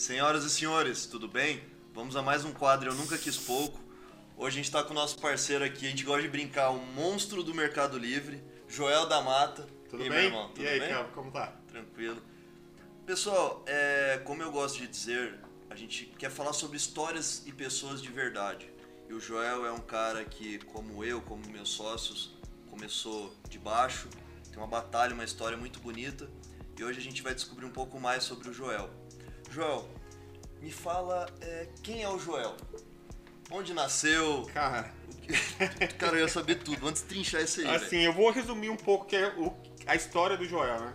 Senhoras e senhores, tudo bem? Vamos a mais um quadro Eu Nunca Quis Pouco. Hoje a gente está com o nosso parceiro aqui, a gente gosta de brincar, um monstro do Mercado Livre, Joel da Mata. Tudo e bem? meu irmão, tudo e aí, bem? Como tá? Tranquilo. Pessoal, é, como eu gosto de dizer, a gente quer falar sobre histórias e pessoas de verdade. E o Joel é um cara que, como eu, como meus sócios, começou de baixo, tem uma batalha, uma história muito bonita. E hoje a gente vai descobrir um pouco mais sobre o Joel. Joel, me fala é, quem é o Joel? Onde nasceu? Cara, Cara, eu ia saber tudo. Antes de trinchar isso aí, assim, eu vou resumir um pouco que é o- a história do Joel, né?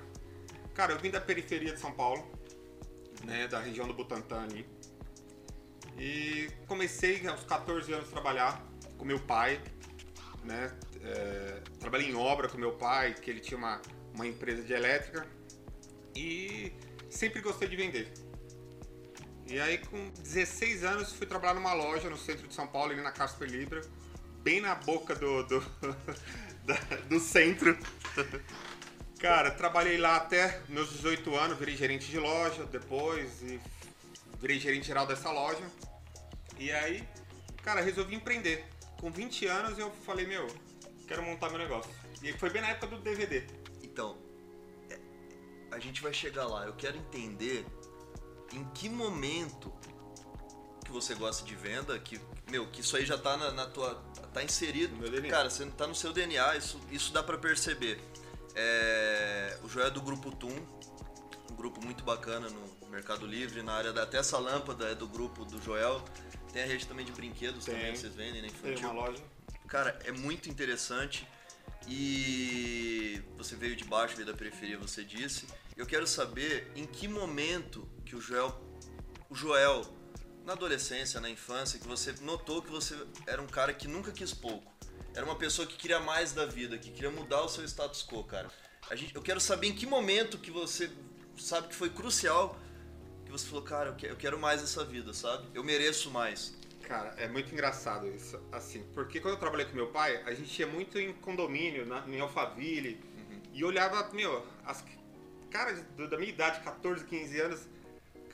Cara, eu vim da periferia de São Paulo, né, da região do Butantã ali. E comecei aos 14 anos a trabalhar com meu pai, né? É, trabalhei em obra com meu pai, que ele tinha uma, uma empresa de elétrica. E sempre gostei de vender. E aí, com 16 anos, fui trabalhar numa loja no centro de São Paulo, ali na Casper Libra, bem na boca do, do, do centro. Cara, trabalhei lá até meus 18 anos, virei gerente de loja depois e virei gerente geral dessa loja. E aí, cara, resolvi empreender. Com 20 anos eu falei, meu, quero montar meu negócio. E foi bem na época do DVD. Então, é- a gente vai chegar lá. Eu quero entender em que momento que você gosta de venda, que, meu, que isso aí já tá na, na tua. tá inserido. Cara, você tá no seu DNA, isso, isso dá pra perceber. É, o Joel é do grupo TUM, um grupo muito bacana no Mercado Livre, na área da. Até essa lâmpada é do grupo do Joel. Tem a rede também de brinquedos Tem. também que vocês vendem, né? Tem Infantil. uma loja. Cara, é muito interessante e você veio de baixo, veio da periferia, você disse. Eu quero saber em que momento que o Joel, o Joel, na adolescência, na infância, que você notou que você era um cara que nunca quis pouco. Era uma pessoa que queria mais da vida, que queria mudar o seu status quo, cara. A gente, eu quero saber em que momento que você sabe que foi crucial que você falou, cara, eu que- eu quero mais essa vida, sabe? Eu mereço mais. Cara, é muito engraçado isso, assim, porque quando eu trabalhei com meu pai, a gente ia muito em condomínio, na, em Alphaville, e olhava, meu, as caras da minha idade, 14, 15 anos,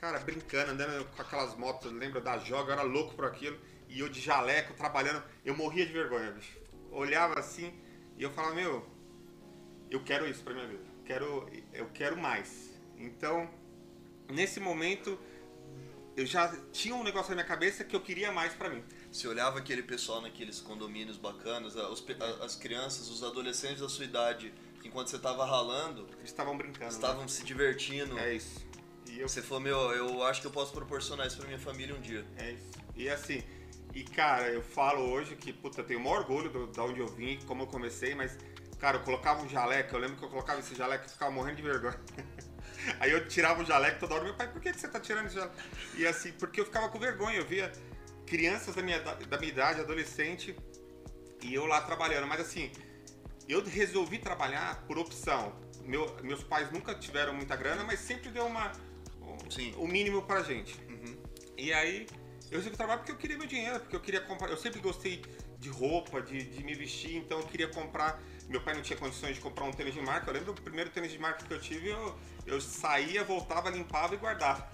cara, brincando, andando com aquelas motos, lembra da joga, eu era louco por aquilo, e eu de jaleco, trabalhando, eu morria de vergonha, bicho. Olhava assim, e eu falava, meu, eu quero isso pra minha vida, quero, eu quero mais. Então, nesse momento, eu já tinha um negócio na minha cabeça que eu queria mais pra mim. Você olhava aquele pessoal naqueles condomínios bacanas, a- os pe- a- as crianças, os adolescentes da sua idade, enquanto você tava ralando, Eles estavam brincando. né? estavam se divertindo. É isso. E eu, Você falou, meu, eu acho que eu posso proporcionar isso pra minha família um dia. é isso. E assim, e cara, eu falo hoje que, puta, eu tenho o maior orgulho do, da onde eu vim, como eu comecei, mas, cara, eu colocava um jaleco, eu lembro que eu colocava esse jaleco e ficava morrendo de vergonha. Aí eu tirava o jaleco toda hora, meu pai, por que, que você tá tirando esse jaleco? E assim, porque eu ficava com vergonha, eu via crianças da minha, da minha idade, adolescente, e eu lá trabalhando, mas assim, eu resolvi trabalhar por opção. Meu- meus pais nunca tiveram muita grana, mas sempre deu uma, um- Sim. o mínimo pra gente. Uhum. E aí, eu resolvi trabalhar porque eu queria meu dinheiro, porque eu queria comprar. Eu sempre gostei de roupa, de, de me vestir, então eu queria comprar. Meu pai não tinha condições de comprar um tênis de marca. Eu lembro do primeiro tênis de marca que eu tive, eu, eu saía, voltava, limpava e guardava.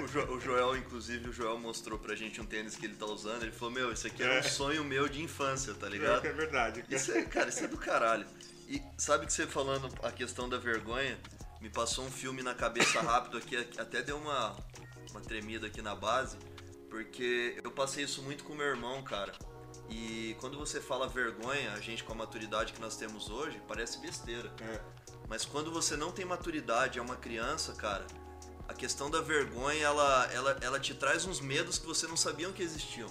O, Jo- o Joel, inclusive, o Joel mostrou pra gente um tênis que ele tá usando. Ele falou, meu, isso aqui era um É. sonho meu de infância, tá É, ligado? que é verdade. Isso é, cara, isso é do caralho. E sabe que você falando a questão da vergonha, me passou um filme na cabeça rápido aqui, até deu uma, uma tremida aqui na base, porque eu passei isso muito com meu irmão, cara. E quando você fala vergonha, a gente com a maturidade que nós temos hoje, parece besteira. É, Mas quando você não tem maturidade, é uma criança, cara, a questão da vergonha, ela, ela, ela te traz uns medos que você não sabiam que existiam.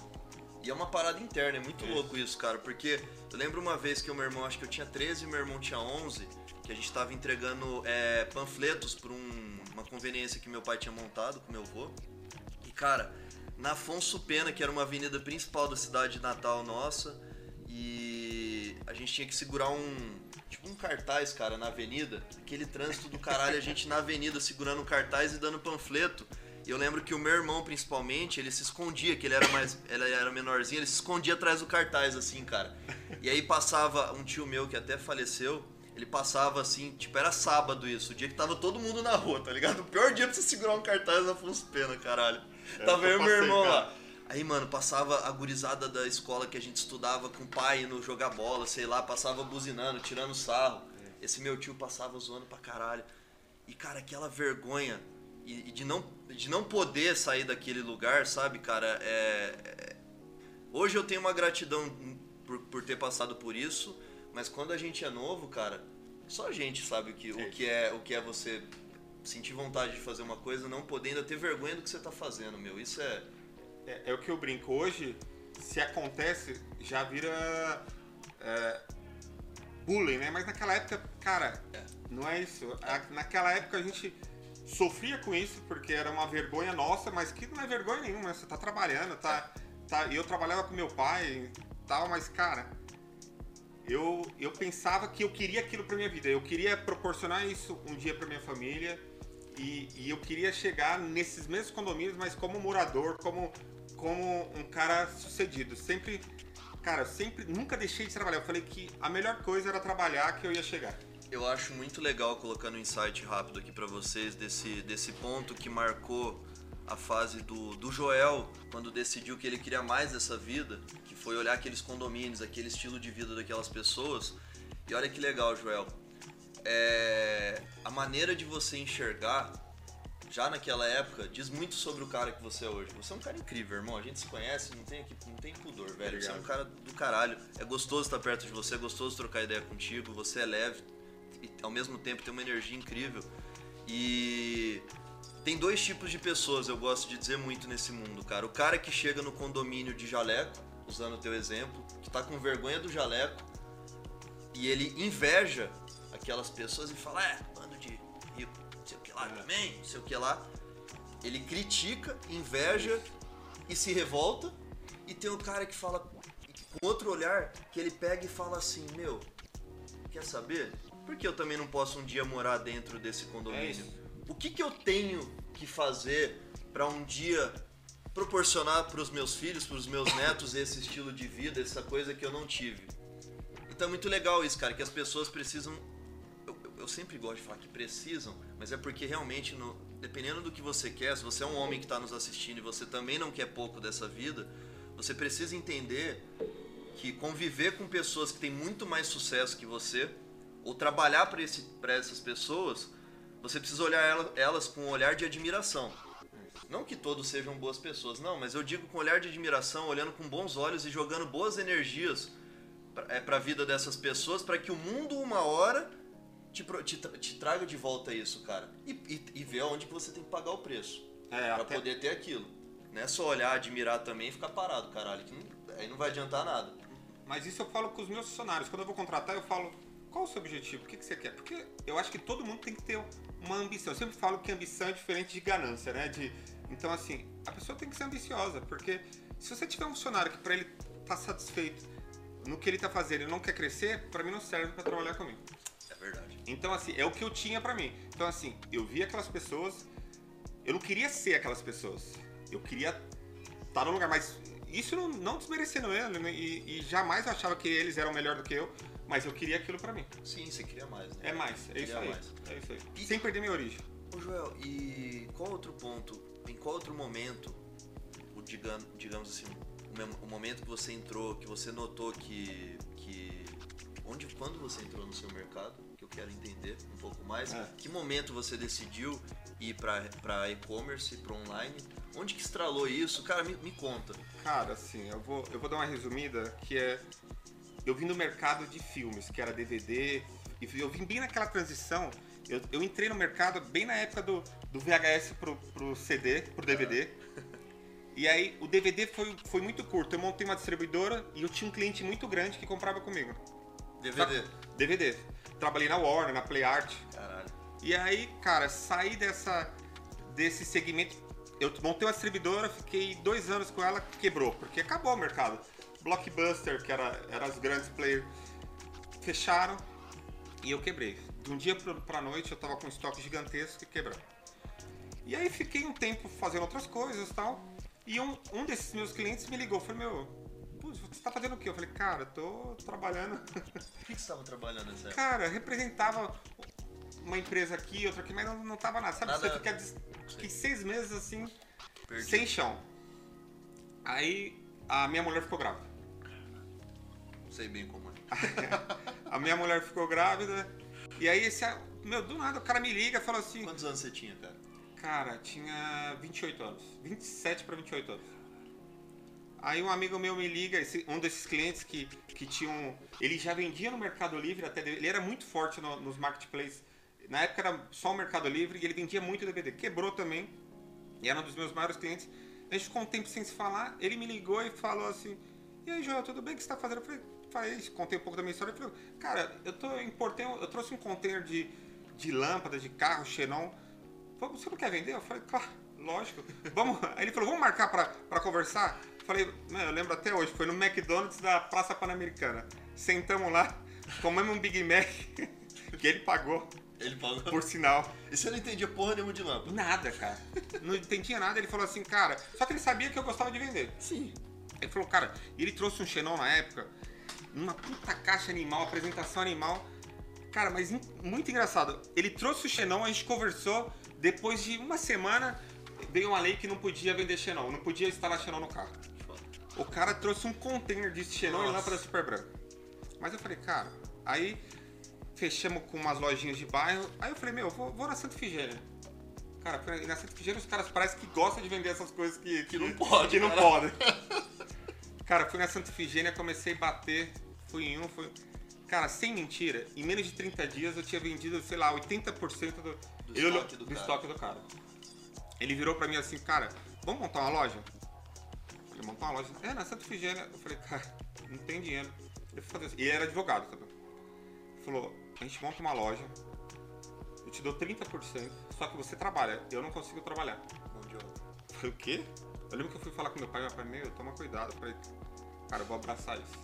E é uma parada interna, é muito É. louco isso, cara, porque eu lembro uma vez que o meu irmão, acho que eu tinha 13 e meu irmão tinha 11, que a gente tava entregando é, panfletos pra um- uma conveniência que meu pai tinha montado com meu avô. E, cara, na Afonso Pena, que era uma avenida principal da cidade de Natal nossa, e a gente tinha que segurar um. Tipo um cartaz, cara, na avenida. Aquele trânsito do caralho, a gente na avenida segurando cartaz e dando panfleto. E eu lembro que o meu irmão, principalmente, ele se escondia, que ele era mais. Ele era menorzinho, ele se escondia atrás do cartaz, assim, cara. E aí passava um tio meu que até faleceu, Ele passava assim, tipo, era sábado isso, o dia que tava todo mundo na rua, tá ligado? O pior dia pra você segurar um cartaz na Afonso Pena, caralho. É, tava eu e meu irmão cara. lá. Aí, mano, passava a gurizada da escola que a gente estudava com o pai no jogar bola, sei lá, passava buzinando, tirando sarro. Esse meu tio passava zoando pra caralho. E, cara, aquela vergonha e, e de, não, de não poder sair daquele lugar, sabe, cara? É, é- Hoje eu tenho uma gratidão por, por ter passado por isso, mas quando a gente é novo, cara, só a gente sabe o que, o que, é, o que é você sentir vontade de fazer uma coisa, não poder ainda ter vergonha do que você tá fazendo, meu. Isso é. É, é o que eu brinco. Hoje, se acontece, já vira é, bullying, né? Mas naquela época, cara, não é isso. Naquela época a gente sofria com isso porque era uma vergonha nossa, mas que não é vergonha nenhuma. né? Você tá trabalhando, tá. tá e eu trabalhava com meu pai e tal, mas, cara. Eu, eu pensava que eu queria aquilo pra minha vida. Eu queria proporcionar isso um dia pra minha família. E, e eu queria chegar nesses mesmos condomínios, mas como morador, como, como um cara sucedido. Sempre, cara, sempre, nunca deixei de trabalhar. Eu falei que a melhor coisa era trabalhar que eu ia chegar. Eu acho muito legal colocando um insight rápido aqui pra vocês desse, desse ponto que marcou a fase do, do Joel quando decidiu que ele queria mais dessa vida, foi olhar aqueles condomínios, aquele estilo de vida daquelas pessoas. E olha que legal, Joel. É, a maneira de você enxergar já naquela época diz muito sobre o cara que você é hoje. Você é um cara incrível, irmão. A gente se conhece, não tem, aqui, não tem pudor, velho. Você é um Obrigado. cara do caralho. É gostoso estar perto de você, é gostoso trocar ideia contigo. Você é leve e ao mesmo tempo tem uma energia incrível. E tem dois tipos de pessoas, eu gosto de dizer muito nesse mundo, cara. O cara que chega no condomínio de jaleco, usando o teu exemplo, que tá com vergonha do jaleco e ele inveja aquelas pessoas e fala, é, bando de rico, não sei o que lá também, não sei o que lá. Ele critica, inveja e se revolta. E tem o cara que fala com outro olhar, que ele pega e fala assim, meu, quer saber? Por que eu também não posso um dia morar dentro desse É condomínio? isso. o que, que eu tenho que fazer para um dia proporcionar para os meus filhos, para os meus netos esse estilo de vida, essa coisa que eu não tive? Então é muito legal isso, cara, que as pessoas precisam. Eu, eu- sempre gosto de falar que precisam, mas é porque realmente, no- dependendo do que você quer, se você é um homem que está nos assistindo e você também não quer pouco dessa vida, você precisa entender que conviver com pessoas que têm muito mais sucesso que você, ou trabalhar para essas pessoas, você precisa olhar ela- elas com um olhar de admiração. Não que todos sejam boas pessoas, não, mas eu digo com olhar de admiração, olhando com bons olhos e jogando boas energias para a vida dessas pessoas, para que o mundo, uma hora, te, te te traga de volta isso, cara. E, e, e ver onde que você tem que pagar o preço É, para até, poder ter aquilo. Não é só olhar, admirar também e ficar parado, caralho. Que não- aí não vai adiantar nada. Mas isso eu falo com os meus funcionários. Quando eu vou contratar, eu falo, qual o seu objetivo? O que, que você quer? Porque eu acho que todo mundo tem que ter uma ambição. Eu sempre falo que ambição é diferente de ganância, né? De, então, assim, a pessoa tem que ser ambiciosa. Porque se você tiver um funcionário que pra ele tá satisfeito no que ele tá fazendo e não quer crescer, pra mim não serve pra trabalhar comigo. É verdade. Então, assim, é o que eu tinha pra mim. Então, assim, eu vi aquelas pessoas. Eu não queria ser aquelas pessoas. Eu queria estar no lugar, mas isso não, não desmerecendo ele, né? E, e jamais eu achava que eles eram melhor do que eu, mas eu queria aquilo pra mim. Sim, você queria mais, né? É mais, é isso aí. mais. É isso aí. E- Sem perder minha origem. Ô Joel, e qual outro ponto, em qual outro momento, o, digamos, digamos assim, o, momento que você entrou, que você notou que, que onde, quando você entrou no seu mercado, que eu quero entender um pouco mais, É. que momento você decidiu ir pra, pra e-commerce, pra online, onde que estralou isso? Cara, me, me conta. Cara, assim, eu vou, eu vou dar uma resumida que é. Eu vim no mercado de filmes, que era DVD, e eu vim bem naquela transição. Eu, eu entrei no mercado bem na época do, do VHS pro, pro CD, pro DVD. E aí o DVD foi, foi muito curto. Eu montei uma distribuidora e eu tinha um cliente muito grande que comprava comigo. DVD. DVD. Trabalhei na Warner, na Play Art. Caralho. E aí, cara, saí dessa, desse segmento. Eu montei uma distribuidora, fiquei dois anos com ela, quebrou, porque acabou o mercado. Blockbuster, que era, era os grandes players, fecharam e eu quebrei. De um dia pra noite eu tava com um estoque gigantesco e quebrou. E aí fiquei um tempo fazendo outras coisas e tal. E um, um desses meus clientes me ligou, falou, meu, você tá fazendo o quê? Eu falei, cara, tô trabalhando. O que, que você tava trabalhando nessa? Cara, representava uma empresa aqui, outra aqui, mas não, não tava nada. Sabe, Nada- você fica des- fiquei seis meses assim, Perdi. sem chão. Aí a minha mulher ficou grávida. Sei bem como é. A minha mulher ficou grávida. E aí esse. Meu, do nada o cara me liga e fala assim. Quantos anos você tinha, cara? Cara, tinha 28 anos. 27 para 28 anos. Aí um amigo meu me liga, esse- um desses clientes que, que tinham. Ele já vendia no Mercado Livre, até ele era muito forte no- nos marketplaces. Na época era só o Mercado Livre e ele vendia muito DVD. Quebrou também. E era um dos meus maiores clientes. A gente ficou um tempo sem se falar. Ele me ligou e falou assim: E aí, Joel, tudo bem? O que você tá fazendo? Eu falei, falei, contei um pouco da minha história. Ele falou, cara, eu tô eu importei, eu trouxe um container de, de lâmpadas, de carro, Xenon. Você não quer vender? Eu falei, claro, lógico. Vamos. Aí ele falou, vamos marcar pra, pra conversar? Eu falei, "Meu, eu lembro até hoje, foi no McDonald's da Praça Pan-Americana. Sentamos lá, comemos um Big Mac, que ele pagou, Ele falou. por sinal. E você não entendia porra nenhuma de lâmpada? Nada, cara. Não entendia nada. Ele falou assim, cara. Só que ele sabia que eu gostava de vender. Sim. Ele falou, cara, ele trouxe um Xenon na época, uma puta caixa animal, apresentação animal. Cara, mas muito engraçado. Ele trouxe o Xenon, a gente conversou. Depois de uma semana, veio uma lei que não podia vender Xenon, não podia instalar Xenon no carro. O cara trouxe um container de Xenon e Nossa. lâmpada super branca. Mas eu falei, cara, aí fechamos com umas lojinhas de bairro. Aí eu falei, meu, vou, vou na Santa Figênia. Cara, na Santa Figênia os caras parecem que gostam de vender essas coisas que, Que não pode, Que não podem. Cara, fui na Santa Figênia, comecei a bater, fui em um, fui. Cara, sem mentira, em menos de 30 dias eu tinha vendido, sei lá, 80% do, Do olhou- estoque do do cara. estoque do cara. Ele virou pra mim assim, cara, vamos montar uma loja? Eu falei, montar uma loja? É, na Santa Figênia. Eu falei, cara, não tem dinheiro. Ele, foi fazer assim. e ele era advogado também. Ele falou, a gente monta uma loja, eu te dou 30%, só que você trabalha, eu não consigo trabalhar. De obra. Eu falei, o quê? Eu lembro que eu fui falar com meu pai, meu pai, meu, toma cuidado. Eu falei, cara, eu vou abraçar isso.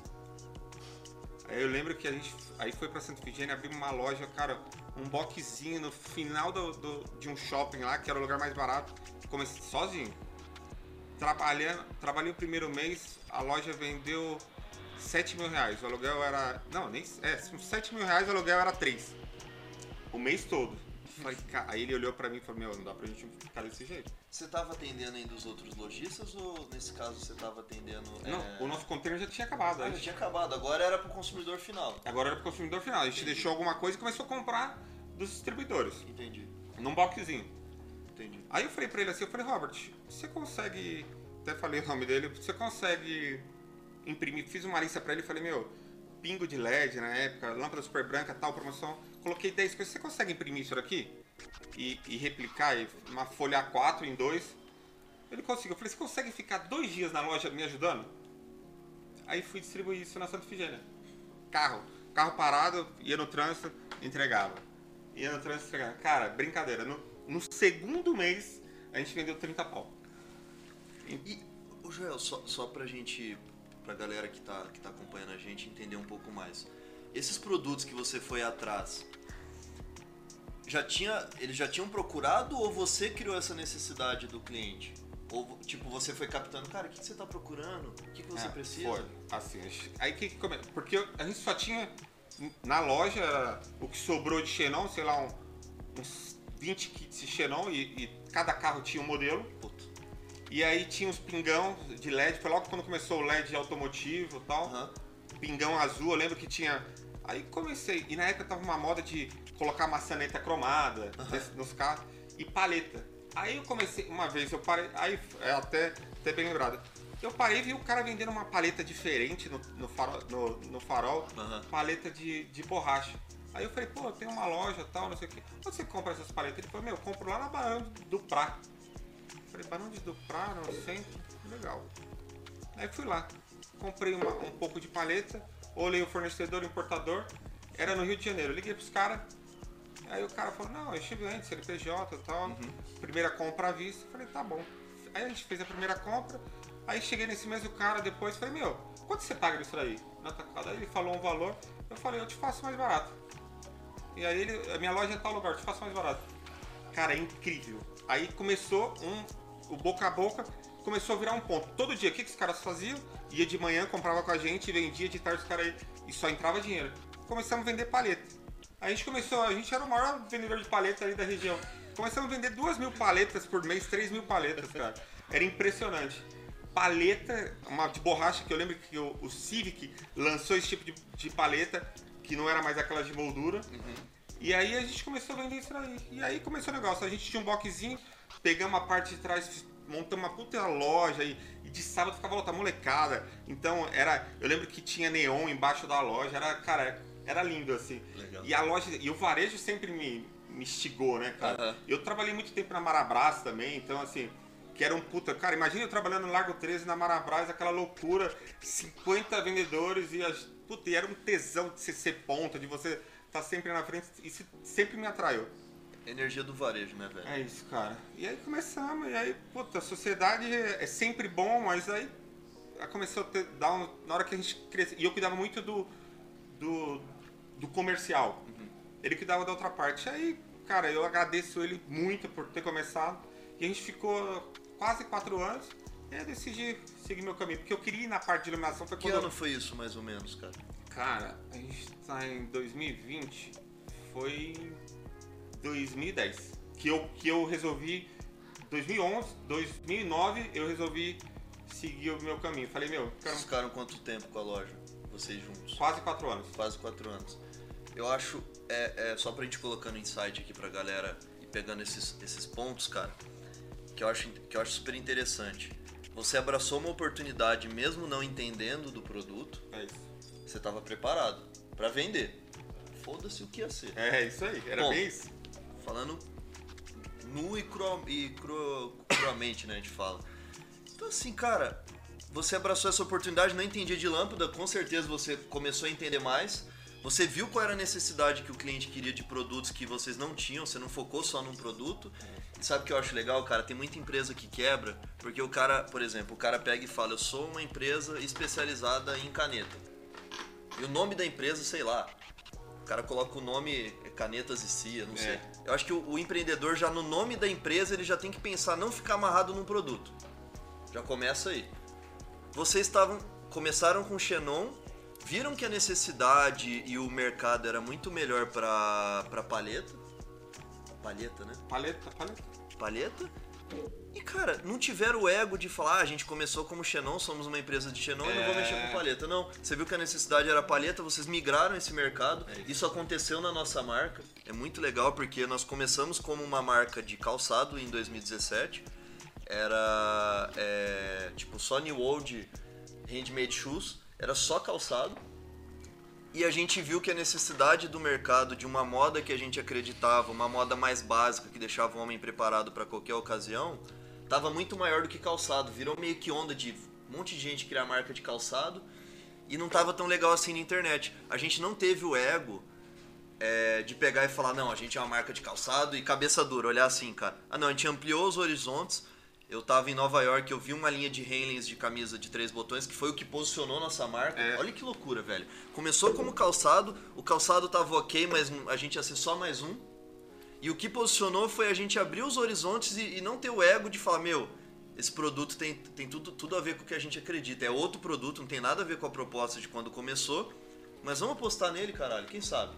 Aí eu lembro que a gente aí foi pra Santa Efigênia, abrimos uma loja, cara, um boxzinho no final do, do- de um shopping lá, que era o lugar mais barato. Comecei sozinho. Trabalhando, trabalhei o primeiro mês, a loja vendeu 7 mil reais. O aluguel era. Não, nem. É, uns 7 mil reais, o aluguel era 3. O mês todo. Falei, cara, aí ele olhou pra mim e falou, meu, não dá pra gente ficar desse jeito. Você tava atendendo ainda os outros lojistas ou nesse caso você tava atendendo. Não, é... o nosso container já tinha acabado. Ah, já tinha acabado, agora era pro consumidor final. Agora era pro consumidor final. A gente Entendi. deixou alguma coisa e começou a comprar dos distribuidores. Entendi, Num boxzinho. entendi. Aí eu falei pra ele assim, eu falei, Robert, você consegue. Até falei o nome dele, você consegue imprimir. Fiz uma lista pra ele e falei, meu, pingo de LED na época, lâmpada super branca, tal, promoção. Coloquei 10 coisas. Você consegue imprimir isso daqui? E, e replicar e uma folha A4 em dois? Ele conseguiu. Eu falei, você consegue ficar dois dias na loja me ajudando? Aí fui distribuir isso na Santa Figênia. Carro. Carro parado, ia no trânsito, entregava. Ia no trânsito, entregava. Cara, brincadeira. No, no segundo mês, a gente vendeu 30 pau. E, o Joel, só, só pra gente, pra galera que tá, que tá acompanhando a gente entender um pouco mais. Esses produtos que você foi atrás, já tinha, eles já tinham procurado ou você criou essa necessidade do cliente? Ou, tipo, você foi captando, cara, o que, que você tá procurando? O que, que você É, precisa? Foi, assim. Aí que que come... Porque a gente só tinha na loja o que sobrou de Xenon, sei lá, um- uns 20 kits de Xenon e, e cada carro tinha um modelo. Puta. E aí tinha uns pingão de LED, foi logo quando começou o LED automotivo e tal. Aham. Pingão azul, eu lembro que tinha. Aí comecei, e na época tava uma moda de colocar maçaneta cromada nesse- nos carros e paleta. Aí eu comecei, uma vez eu parei, aí é até, até bem lembrado. Eu parei e vi o cara vendendo uma paleta diferente no, no farol, no, no farol Aham. paleta de, de borracha. Aí eu falei, pô, tem uma loja tal, não sei o quê. Onde você compra essas paletas? Ele falou, meu, eu compro lá na Barão do Prá. Eu falei, Barão de do Prá, no centro? Legal. Aí fui lá, comprei uma- um pouco de paleta, olhei o fornecedor, o importador, era no Rio de Janeiro. Liguei pros caras, aí o cara falou, não, eu estive antes, CNPJ e tal, primeira compra à vista. Eu falei, tá bom. Aí a gente fez a primeira compra, aí cheguei nesse mesmo cara depois, falei, meu, quanto você paga nisso daí? Na tacada? Aí ele falou um valor, eu falei, eu te faço mais barato. E aí ele, a minha loja é em tal lugar, eu te faço mais barato. Cara, é incrível. Aí começou um, o boca a boca, começou a virar um ponto. Todo dia, o que, que os caras faziam? Ia de manhã, comprava com a gente, vendia de tarde os caras e só entrava dinheiro. Começamos a vender paleta. A gente começou, a gente era o maior vendedor de paleta ali da região. Começamos a vender duas mil paletas por mês, três mil paletas, cara. Era impressionante. Paleta, uma de borracha, que eu lembro que o, o Civic lançou esse tipo de, de paleta, que não era mais aquela de moldura. E aí a gente começou a vender isso aí. E aí começou o negócio. A gente tinha um boxzinho, pegamos a parte de trás, montamos uma puta loja e, e de sábado ficava outra molecada. Então era. Eu lembro que tinha neon embaixo da loja, era, cara, era lindo assim. Legal. E a loja. E o varejo sempre me, me instigou, né, cara? Eu trabalhei muito tempo na Marabras também, então assim. Que era um puta. Cara, imagina eu trabalhando no Largo 13 na Marabras, aquela loucura, 50 vendedores e as. Puta, e era um tesão de você ser ponta, de você estar sempre na frente. Isso sempre me atraiu. Energia do varejo, né, velho? É isso, cara. E aí começamos, e aí, puta, a sociedade é é sempre bom, mas aí aí começou a ter, dar um, na hora que a gente cresceu. E eu cuidava muito do, do, do comercial. Ele cuidava da outra parte. Aí, cara, eu agradeço ele muito por ter começado. E a gente ficou quase quatro anos. E eu decidi seguir meu caminho. Porque eu queria ir na parte de iluminação. Foi Que quando eu- ano foi isso, mais ou menos, cara? Cara, a gente tá em 2020, foi em 2010 que eu, que eu resolvi, 2011, 2009 eu resolvi seguir o meu caminho. Falei, meu, Vocês ficaram quanto tempo com a loja? Vocês juntos? quase quatro anos. Quase quatro anos. Eu acho, é, é, só pra gente colocando insight aqui pra galera e pegando esses, esses pontos, cara, que eu, acho, que eu acho super interessante. Você abraçou uma oportunidade mesmo não entendendo do produto, É isso. você tava preparado pra vender. Foda-se o que ia ser. É isso aí, era Bom. bem isso. Falando nu e, cru, e cru, cruamente, né, a gente fala. Então assim, cara, você abraçou essa oportunidade, não entendia de lâmpada, com certeza você começou a entender mais. Você viu qual era a necessidade que o cliente queria de produtos que vocês não tinham, você não focou só num produto. E sabe o que eu acho legal, cara? Tem muita empresa que quebra, porque o cara, por exemplo, o cara pega e fala, eu sou uma empresa especializada em caneta. E o nome da empresa, sei lá, o cara coloca o nome é, Canetas e Cia, não É. sei. Eu acho que o, o empreendedor já no nome da empresa ele já tem que pensar não ficar amarrado num produto. Já começa aí. Vocês estavam começaram com Xenon, viram que a necessidade e o mercado era muito melhor para para palheta. Palheta, né? Paleta, paleta. palheta. E, cara, não tiveram o ego de falar, ah, a gente começou como Xenon, somos uma empresa de Xenon e não vou É. mexer com palheta. Não, você viu que a necessidade era palheta, vocês migraram esse mercado. É isso. isso aconteceu na nossa marca. É muito legal porque nós começamos como uma marca de calçado em 2017. Era, é, tipo, só New Old Handmade Shoes. Era só calçado. E a gente viu que a necessidade do mercado de uma moda que a gente acreditava, uma moda mais básica que deixava o homem preparado para qualquer ocasião, estava muito maior do que calçado. Virou meio que onda de um monte de gente criar marca de calçado e não tava tão legal assim na internet. A gente não teve o ego é, de pegar e falar, não, a gente é uma marca de calçado e cabeça dura, olhar assim, cara. Ah não, a gente ampliou os horizontes. Eu tava em Nova York, eu vi uma linha de Henleys de camisa de três botões, que foi o que posicionou nossa marca. É. Olha que loucura, velho. Começou como calçado, o calçado tava ok, mas a gente ia ser só mais um. E o que posicionou foi a gente abrir os horizontes e, e não ter o ego de falar, meu, esse produto tem, tem tudo, tudo a ver com o que a gente acredita. É outro produto, não tem nada a ver com a proposta de quando começou. Mas vamos apostar nele, caralho, quem sabe?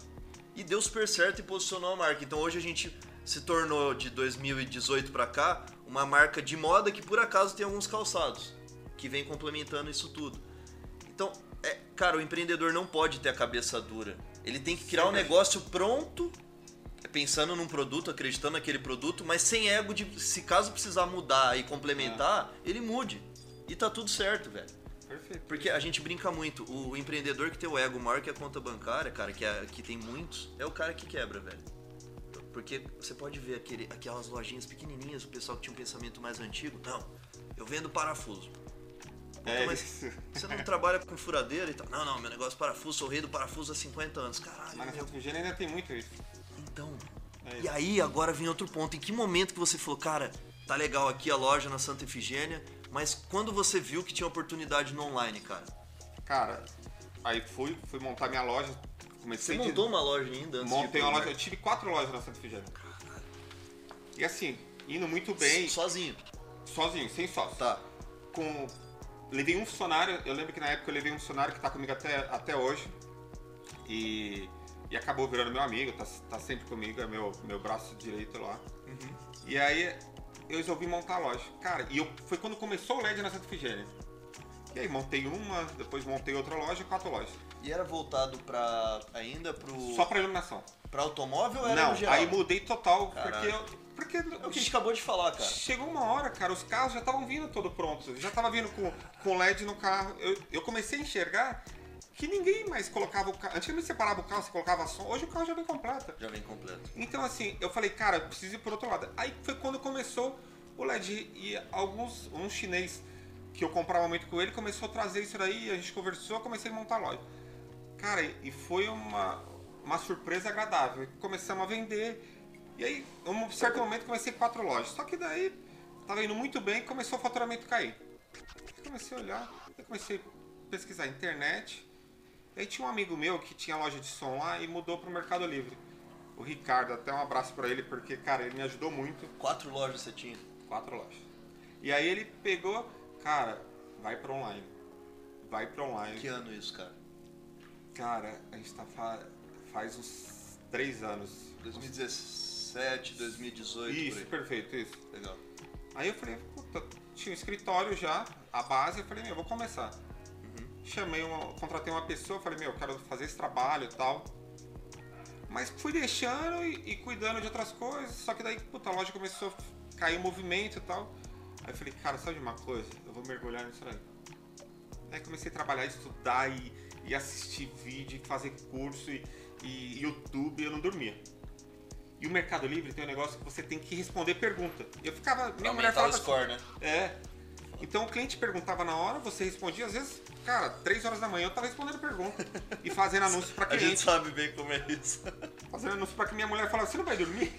E deu super certo e posicionou a marca. Então hoje a gente se tornou, de 2018 pra cá, uma marca de moda que por acaso tem alguns calçados. Que vem complementando isso tudo. Então, é, cara, o empreendedor não pode ter a cabeça dura. Ele tem que criar um Sempre. negócio pronto, pensando num produto, acreditando naquele produto, mas sem ego de se caso precisar mudar e complementar, ele mude. E tá tudo certo, velho. Perfeito. Porque a gente brinca muito, o empreendedor que tem o ego maior que a conta bancária, cara, que, é, que tem muitos, é o cara que quebra, velho. Porque você pode ver aquele, aquelas lojinhas pequenininhas, o pessoal que tinha um pensamento mais antigo, não, eu vendo parafuso. É mas você não trabalha com furadeira e tal. Não, não, meu negócio é parafuso, sou rei do parafuso há 50 anos. Caralho, Mas na meu. Ainda tem muito isso. Então. É E aí, agora vem outro ponto. Em que momento que você falou, cara, tá legal aqui a loja na Santa Efigênia, mas quando você viu que tinha oportunidade no online, cara? Cara, aí fui, fui montar minha loja. Você Comecei de- montou uma loja ainda antes Montei de uma loja, eu tive quatro lojas na Santa Efigênia. E assim, indo muito bem, Sozinho. sozinho, sem sócio. Tá. com. Levei um funcionário, eu lembro que na época eu levei um funcionário que tá comigo até, até hoje. E, e acabou virando meu amigo, tá, tá sempre comigo, é meu, meu braço direito lá. E aí eu resolvi montar a loja. Cara, e eu, foi quando começou o LED na Santa Efigênia. E aí montei uma, depois montei outra loja, quatro lojas. E era voltado pra. ainda pro. Só pra iluminação. pra automóvel ou era Não, no geral? aí mudei total, Caralho. porque eu. Porque É o que a gente acabou de falar, cara. chegou uma hora, cara, os carros já estavam vindo todo prontos. Já tava vindo com, com LED no carro. Eu, eu comecei a enxergar que ninguém mais colocava o carro. Antigamente você parava o carro, você colocava som. Hoje o carro já vem completo. Já vem completo. Então, assim, eu falei, cara, eu preciso ir por outro lado. Aí foi quando começou o LED e alguns, um chinês que eu comprava muito com ele começou a trazer isso daí, a gente conversou, comecei a montar a loja. Cara, e foi uma, uma surpresa agradável. Começamos a vender. E aí, em um certo momento, comecei quatro lojas. Só que daí, tava indo muito bem e começou o faturamento cair. Comecei a olhar, eu comecei a pesquisar internet. E aí tinha um amigo meu que tinha loja de som lá e mudou pro Mercado Livre. O Ricardo, até um abraço pra ele, porque, cara, ele me ajudou muito. Quatro lojas você tinha. Quatro lojas. E aí ele pegou, cara, vai pra online. Vai pra online. Que ano isso, cara? Cara, a gente tá fa- faz uns três anos. 2017, 2018, Isso, perfeito, isso. Legal. Aí eu falei, puta, tinha um escritório já, a base, eu falei, meu, eu vou começar. Chamei uma, contratei uma pessoa, falei, meu, eu quero fazer esse trabalho e tal. Mas fui deixando e, e cuidando de outras coisas, só que daí, puta, a loja começou a cair o movimento e tal. Aí eu falei, cara, sabe de uma coisa? Eu vou mergulhar nisso aí. Aí comecei a trabalhar, estudar e, e assistir vídeo, fazer curso e, e YouTube, eu não dormia. E o Mercado Livre tem um negócio que você tem que responder pergunta. Eu ficava. Minha mulher o falava assim, score, né? é. Então o cliente perguntava na hora, você respondia, às vezes, cara, 3 horas da manhã eu tava respondendo pergunta e fazendo anúncio pra A gente cliente. sabe bem como é isso. Fazendo anúncio pra que minha mulher falava, você não vai dormir?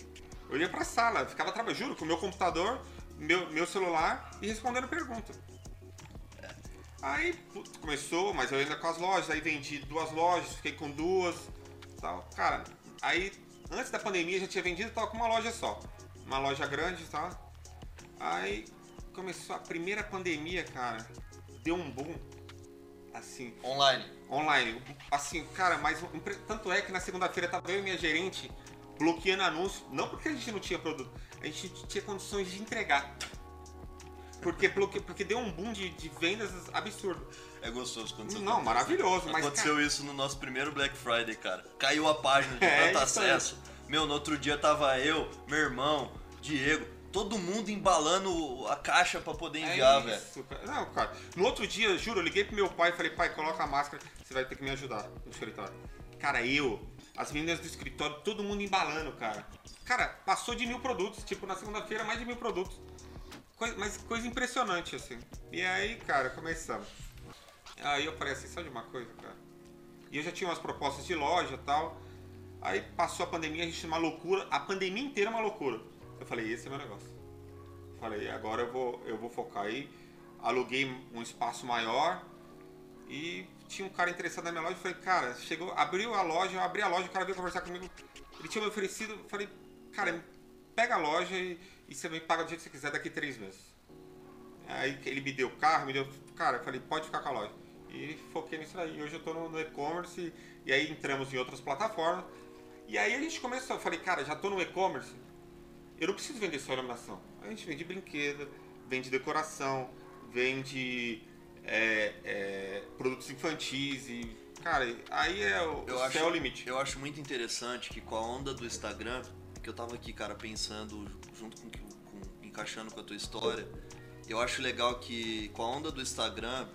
Eu ia pra sala, ficava trabalhando, juro, com o meu computador, meu, meu celular e respondendo pergunta. Aí começou, mas eu ainda com as lojas, aí vendi duas lojas, fiquei com duas, tal. Cara, aí antes da pandemia já tinha vendido, tava com uma loja só. Uma loja grande, tá? Aí começou a primeira pandemia, cara, deu um boom. Assim, Online. online. Assim, cara, mas tanto é que na segunda-feira tava eu e minha gerente bloqueando anúncio, não porque a gente não tinha produto, a gente tinha condições de entregar. Porque, porque deu um boom de, de vendas absurdo. É gostoso quando isso Não, acontece. maravilhoso, mas, Aconteceu isso no nosso primeiro Black Friday, cara. Caiu a página de É, tanto acesso. Meu, no outro dia tava eu, meu irmão, Diego, todo mundo embalando a caixa pra poder enviar, é velho. cara. Não, cara. No outro dia, juro, eu liguei pro meu pai e falei, pai, coloca a máscara, você vai ter que me ajudar no escritório. Cara, eu, as meninas do escritório, todo mundo embalando, cara. Cara, passou de mil produtos, tipo, na segunda-feira, mais de mil produtos. Coisa, mas coisa impressionante, assim. E aí, cara, começamos. Aí eu falei assim, sabe de uma coisa, cara? E eu já tinha umas propostas de loja e tal. Aí passou a pandemia, a gente uma loucura. A pandemia inteira é uma loucura. Eu falei, esse é meu negócio. Falei, agora eu vou, eu vou focar aí. Aluguei um espaço maior e tinha um cara interessado na minha loja. Falei, cara, chegou, abriu a loja, eu abri a loja, o cara veio conversar comigo. Ele tinha me oferecido, falei, cara, pega a loja e, e você me paga do jeito que você quiser daqui três meses. Aí ele me deu o carro, me deu. Cara, eu falei, pode ficar com a loja. E foquei nisso aí. E hoje eu tô no, e-commerce e, e aí entramos em outras plataformas. E aí a gente começou, eu falei, cara, já tô no e-commerce, eu não preciso vender só iluminação. A gente vende brinquedo, vende decoração, vende é, é, produtos infantis e. Cara, aí é o, Eu o acho, céu é o limite. eu acho muito interessante que com a onda do Instagram, eu tava aqui, cara, pensando junto com, com- encaixando com a tua história, eu acho legal que com a onda do Instagram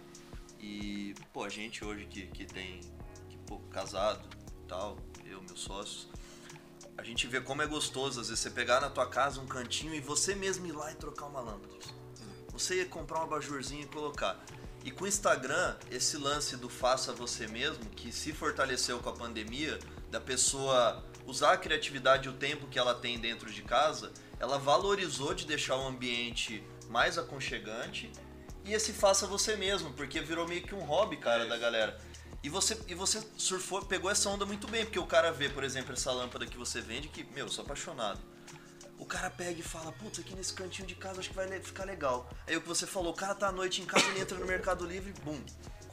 e, pô, a gente hoje que, que tem, que, pô, casado tal, eu, meus sócios, a gente vê como é gostoso, às vezes, você pegar na tua casa um cantinho e você mesmo ir lá e trocar uma lâmpada. Você ia comprar um abajurzinho e colocar. E com o Instagram, esse lance do faça você mesmo, que se fortaleceu com a pandemia, da pessoa usar a criatividade e o tempo que ela tem dentro de casa, ela valorizou de deixar o ambiente mais aconchegante e esse faça você mesmo, porque virou meio que um hobby, cara, da galera. E você, e você surfou, pegou essa onda muito bem, porque o cara vê, por exemplo, essa lâmpada que você vende, que, meu, eu sou apaixonado. o cara pega e fala, putz, aqui nesse cantinho de casa acho que vai ficar legal. Aí o que você falou, o cara tá à noite em casa, ele entra no Mercado Livre, bum,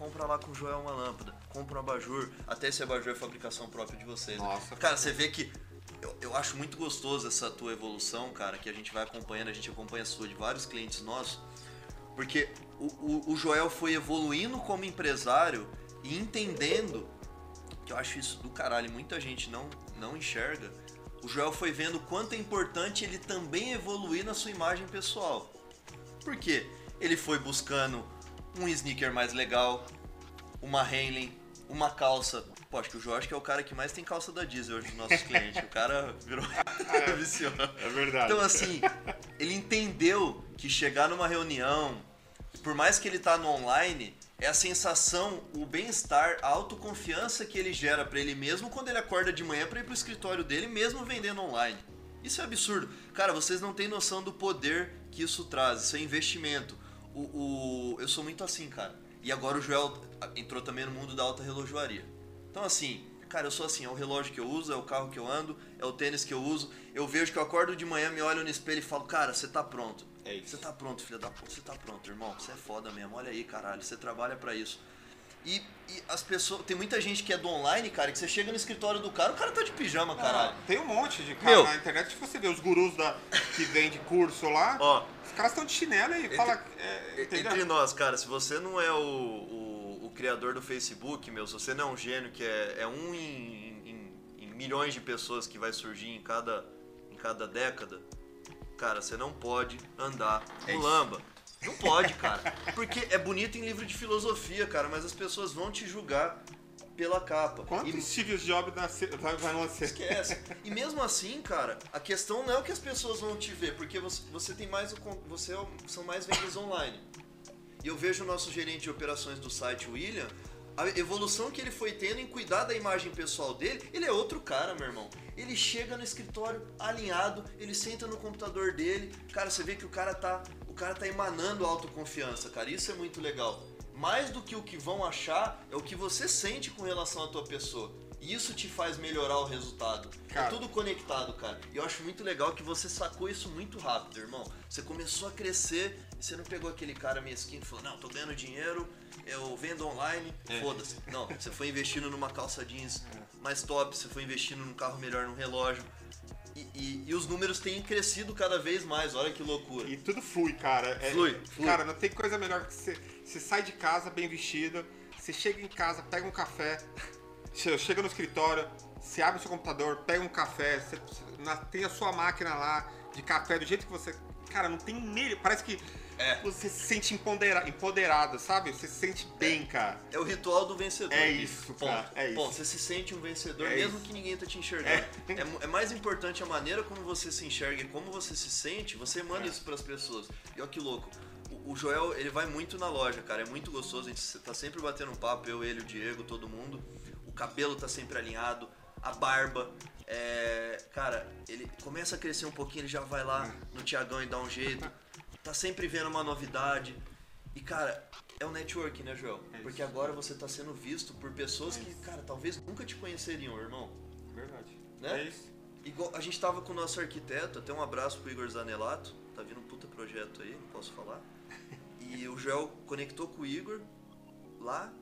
compra lá com o Joel uma lâmpada, compra um abajur, até esse abajur é fabricação própria de vocês. né? Nossa, Cara, você vê que eu, eu acho muito gostoso essa tua evolução, cara, que a gente vai acompanhando, a gente acompanha a sua de vários clientes nossos, porque o, o, o Joel foi evoluindo como empresário e entendendo, que eu acho isso do caralho, muita gente não, não enxerga, o Joel foi vendo quanto é importante ele também evoluir na sua imagem pessoal. Por quê? Ele foi buscando um sneaker mais legal, uma Heinlein, uma calça. Pô, acho que o Jorge que é o cara que mais tem calça da Diesel hoje dos nossos clientes. O cara virou viciou. É verdade. Então assim, ele entendeu que chegar numa reunião, por mais que ele tá no online, é a sensação, o bem-estar, a autoconfiança que ele gera pra ele mesmo quando ele acorda de manhã pra ir pro escritório dele, mesmo vendendo online. Isso é absurdo. Cara, vocês não têm noção do poder que isso traz. Isso é investimento. O, o- eu sou muito assim, cara. E agora o Joel entrou também no mundo da alta relojoaria. Então, assim, cara, eu sou assim: é o relógio que eu uso, é o carro que eu ando, é o tênis que eu uso. Eu vejo que eu acordo de manhã, me olho no espelho e falo: Cara, você tá pronto. É isso. Você tá pronto, filho da puta. Você tá pronto, irmão. Você é foda mesmo. Olha aí, caralho. Você trabalha pra isso. E, e as pessoas. Tem muita gente que é do online, cara, que você chega no escritório do cara, o cara tá de pijama, caralho. Tem um monte de cara Meu. na internet que você vê os gurus da, que vende curso lá. Ó, Os caras estão de chinelo e fala. É? Entre nós, cara, se você não é o, o, o criador do Facebook, meu, se você não é um gênio que é, é um em, em- em milhões de pessoas que vai surgir em cada, em cada década, cara, você não pode andar É no isso. lamba. Não pode, cara. Porque é bonito em livro de filosofia, cara, mas as pessoas vão te julgar pela capa. Quantos E- Steve Jobs nasce- vai, vai nascer? Esquece. E mesmo assim, cara, a questão não é o que as pessoas vão te ver, porque você, você tem mais o você é são mais vendas online. E eu vejo o nosso gerente de operações do site, William, a evolução que ele foi tendo em cuidar da imagem pessoal dele, ele é outro cara, meu irmão. Ele chega no escritório alinhado, ele senta no computador dele, cara, você vê que o cara tá, o cara tá emanando autoconfiança, cara. Isso é muito legal. Mais do que o que vão achar, é o que você sente com relação à tua pessoa. E isso te faz melhorar o resultado. Cara. É tudo conectado, cara. E eu acho muito legal que você sacou isso muito rápido, irmão. Você começou a crescer e você não pegou aquele cara mesquinho e falou, não, tô ganhando dinheiro, eu vendo online, É. foda-se. Não, você foi investindo numa calça jeans mais top, você foi investindo num carro melhor, num relógio. E, e- e os números têm crescido cada vez mais, olha que loucura. E tudo flui, cara. É- Flui, flui. Cara, não tem coisa melhor que você, você sai de casa bem vestido, você chega em casa, pega um café, che- chega no escritório, você abre o seu computador, pega um café, você, você- na- tem a sua máquina lá de café do jeito que você. Cara, não tem nele. Parece que É. você se sente empodera- empoderado, sabe? Você se sente bem, cara. É o ritual do vencedor. É isso, Ponto. cara, é isso. Você se sente um vencedor É mesmo isso. que ninguém tá te enxergando. É. mu- é mais importante a maneira como você se enxerga e como você se sente, você manda É. isso pras pessoas. E olha que louco. O, Joel, ele vai muito na loja, cara. É muito gostoso. A gente tá sempre batendo um papo, eu, ele, o Diego, todo mundo. O cabelo tá sempre alinhado, a barba. É, cara, ele começa a crescer um pouquinho, ele já vai lá É. no Tiagão e dá um jeito. Tá sempre vendo uma novidade. E, cara, é o networking, né, Joel? É. Porque agora você tá sendo visto por pessoas que, cara, talvez nunca te conheceriam, irmão. Verdade. Né? É isso. Igual, a gente tava com o nosso arquiteto, até um abraço pro Igor Zanelato, tá vindo um puta projeto aí, não posso falar. E o Joel conectou com o Igor lá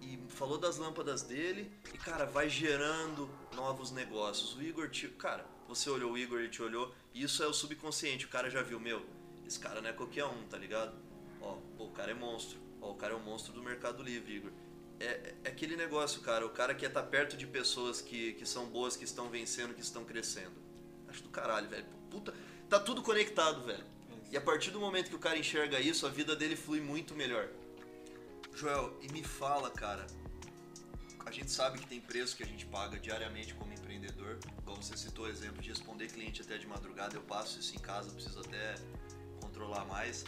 e falou das lâmpadas dele e, cara, vai gerando novos negócios. O Igor, te, cara, você olhou o Igor, ele te olhou, e isso é o subconsciente, o cara já viu, meu, esse cara não é qualquer um, tá ligado? Ó, pô, o cara é monstro, ó, o cara é o monstro do Mercado Livre, Igor. É, é aquele negócio, cara, o cara quer estar perto de pessoas que, que são boas, que estão vencendo, que estão crescendo. Acho do caralho, velho. Puta, tá tudo conectado, velho. E a partir do momento que o cara enxerga isso, a vida dele flui muito melhor. Joel, e me fala, cara. A gente sabe que tem preço que a gente paga diariamente como empreendedor. Igual você citou o exemplo de responder cliente até de madrugada, eu passo isso em casa, preciso até controlar mais.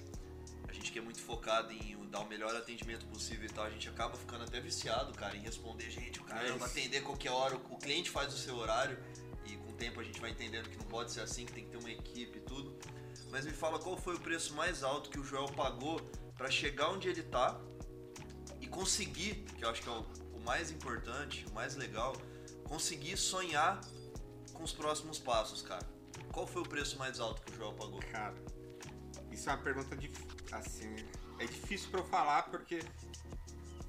A gente que é muito focado em dar o melhor atendimento possível e tal, a gente acaba ficando até viciado, cara, em responder gente, o caramba, É atender qualquer hora, o cliente faz o seu horário e com o tempo a gente vai entendendo que não pode ser assim, que tem que ter uma equipe e tudo. Mas me fala qual foi o preço mais alto que o Joel pagou para chegar onde ele tá e conseguir, que eu acho que é o, o mais importante, o mais legal, conseguir sonhar com os próximos passos, cara. qual foi o preço mais alto que o Joel pagou? Cara, isso é uma pergunta dif- assim, é difícil pra eu falar porque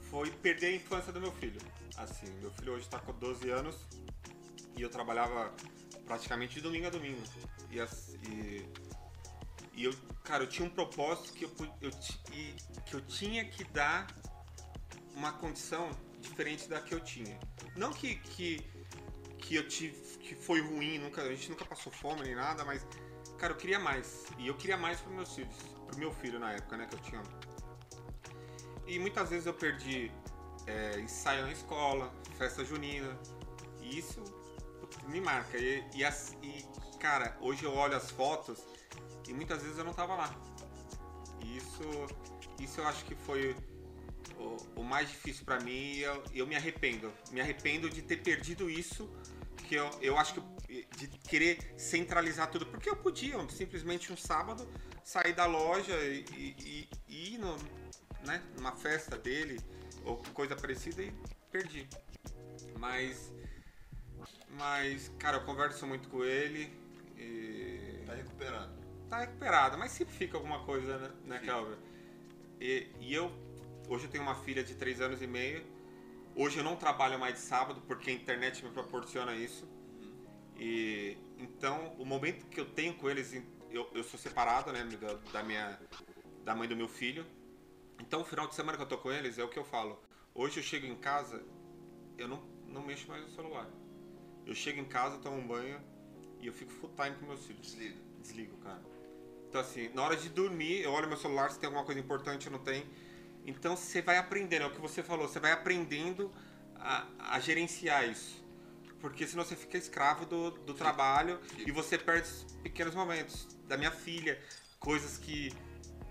foi perder a infância do meu filho. Assim, meu filho hoje tá com 12 anos e eu trabalhava praticamente de domingo a domingo. E, e, e eu, cara, eu tinha um propósito que eu, eu, e- que eu tinha que dar uma condição diferente da que eu tinha. Não que, que, que eu tive, que foi ruim, nunca, a gente nunca passou fome nem nada, mas Cara, eu queria mais. E eu queria mais para meus filhos. Pro meu filho na época, né? Que eu tinha. E muitas vezes eu perdi é, ensaio na escola, festa junina. E isso me marca. E, e, as- e, cara, hoje eu olho as fotos e muitas vezes eu não tava lá. E isso, isso eu acho que foi o, o mais difícil para mim e eu, eu me arrependo. Me arrependo de ter perdido isso, que eu, eu acho que de querer centralizar tudo, porque eu podia simplesmente um sábado sair da loja e, e- e ir no, né, numa festa dele ou coisa parecida e perdi. Mas, mas cara, eu converso muito com ele e Tá recuperando. tá recuperado, mas sempre fica alguma coisa, né, né. Calvin? E, e eu, hoje eu tenho uma filha de 3 anos e meio. Hoje eu não trabalho mais de sábado porque a internet me proporciona isso. E então, o momento que eu tenho com eles, eu, eu sou separado, né, da, da minha da mãe do meu filho. Então, o final de semana que eu tô com eles é o que eu falo. Hoje eu chego em casa, eu não, não mexo mais no celular. Eu chego em casa, tomo um banho e eu fico full time com meus filhos. Desliga. Desligo, cara. Então, assim, na hora de dormir, eu olho meu celular se tem alguma coisa importante ou não tem. Então, você vai aprendendo, é o que você falou, você vai aprendendo a, a gerenciar isso. Porque senão você fica escravo do, do trabalho e você perde os pequenos momentos. Da minha filha, coisas que,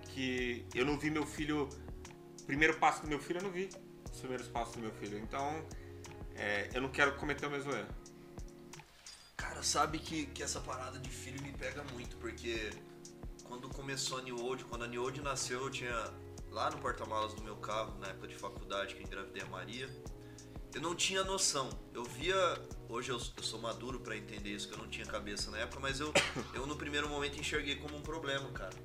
que eu não vi meu filho. Primeiro passo do meu filho, eu não vi os primeiros passos do meu filho. Então, é, eu não quero cometer o mesmo erro. Cara, sabe que, que essa parada de filho me pega muito, porque quando começou a New Old, quando a New Old nasceu, eu tinha lá no porta-malas do meu carro, na época de faculdade, que engravidei a Maria, eu não tinha noção. Eu via, hoje eu, eu sou maduro pra entender isso, que eu não tinha cabeça na época, mas eu, eu no primeiro momento enxerguei como um problema, cara.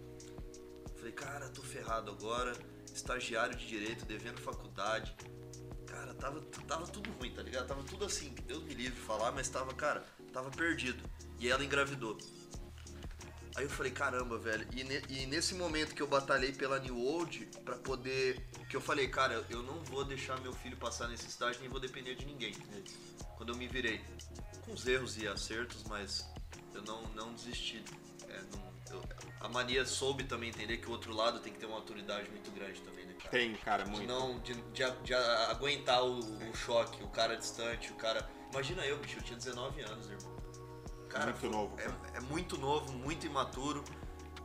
Falei, cara, tô ferrado agora, estagiário de direito, devendo faculdade. Cara, tava, tava tudo ruim, tá ligado? Tava tudo assim, Deus me livre falar, mas tava, cara, tava perdido. E ela engravidou. Aí eu falei, caramba, velho. E, ne- e nesse momento que eu batalhei pela New Old, pra poder. Que eu falei, cara, eu não vou deixar meu filho passar necessidade, nem vou depender de ninguém. Quando eu me virei. Com os erros e acertos, mas eu não, não desisti. É, não- eu- a mania soube também entender que o outro lado tem que ter uma autoridade muito grande também, né, cara? Tem, cara, De muito. não de, de, de aguentar o, o choque, o cara distante, o cara. Imagina eu, bicho, eu tinha 19 anos, irmão. Cara, Muito novo, É, cara. é muito novo, muito imaturo.